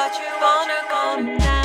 But you wanna come down.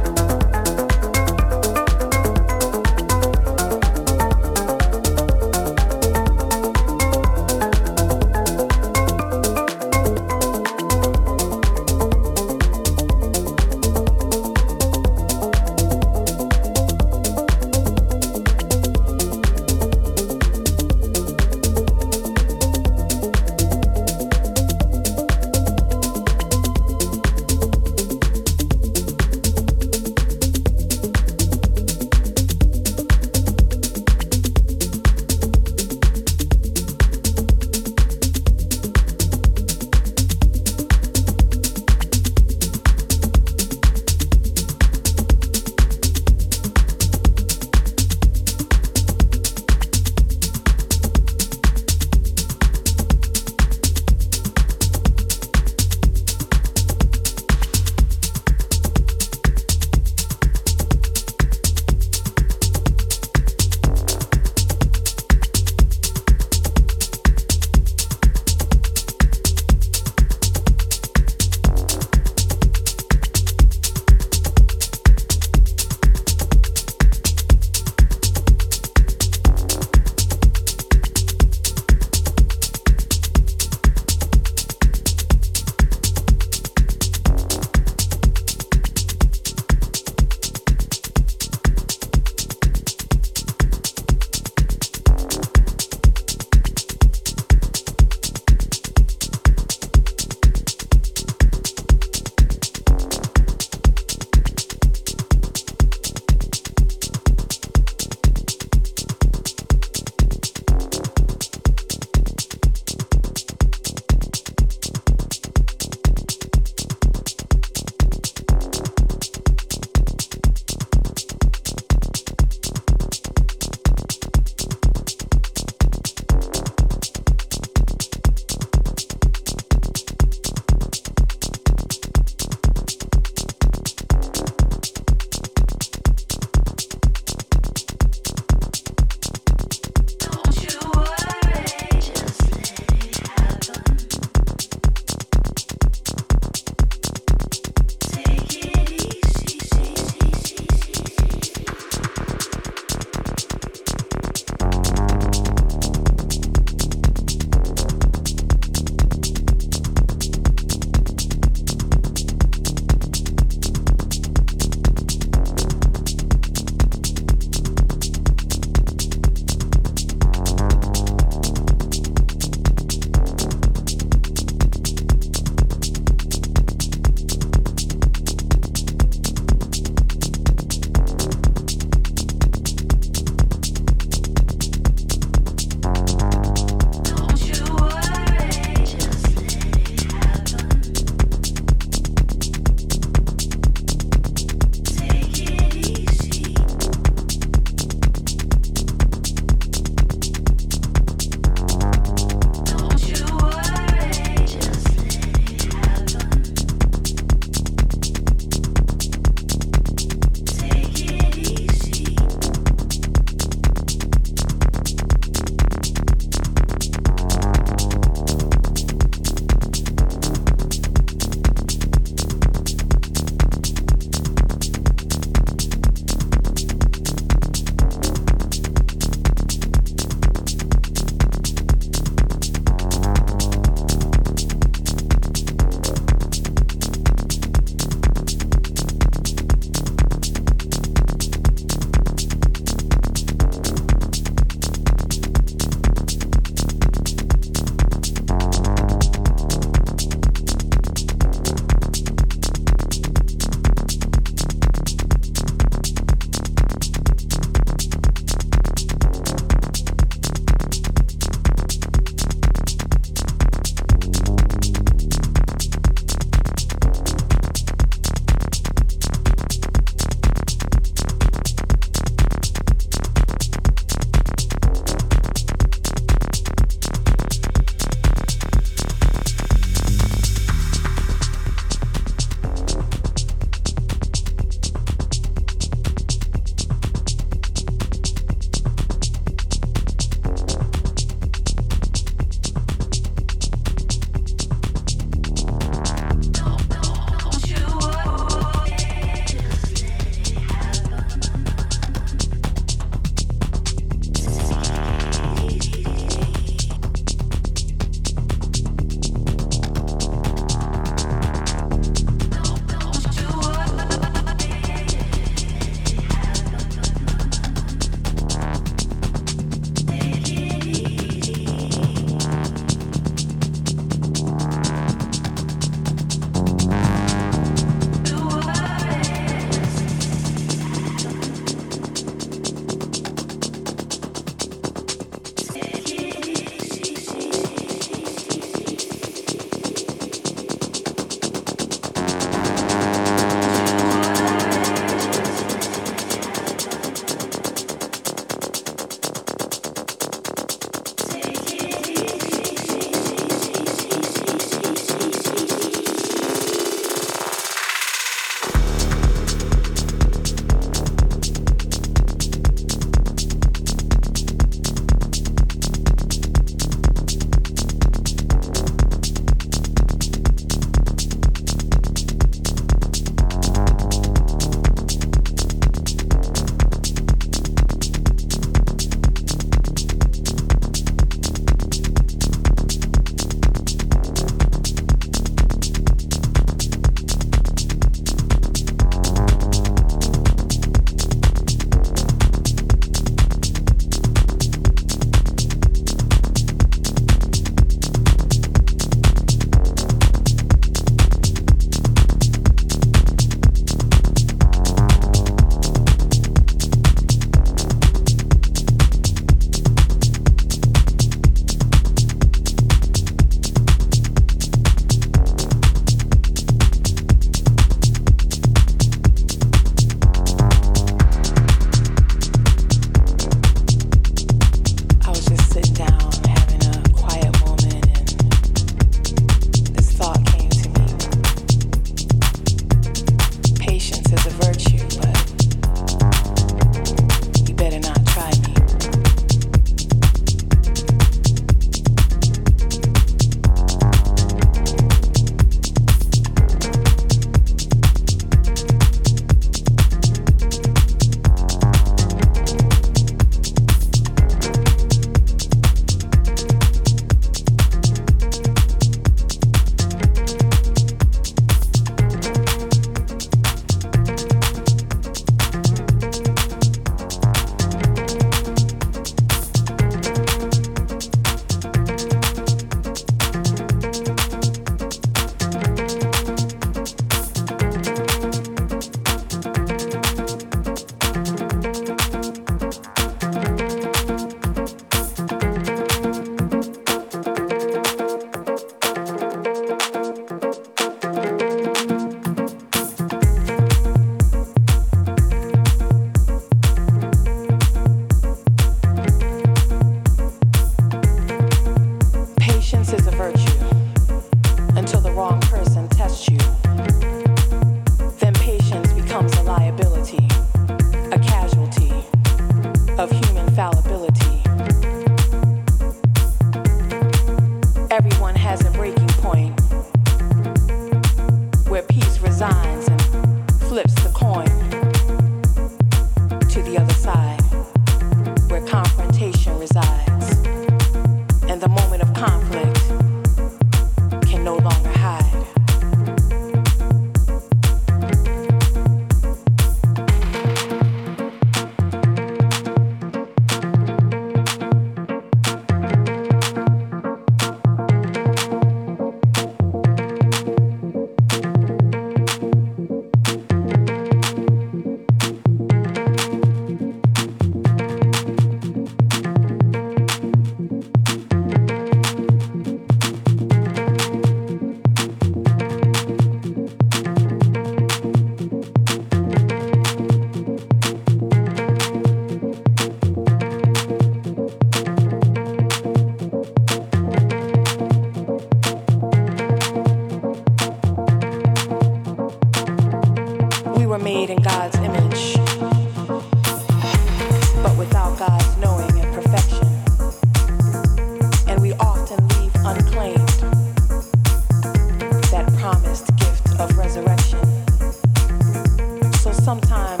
Someone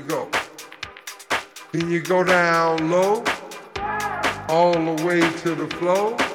go? Can you go down low, all the way to the floor.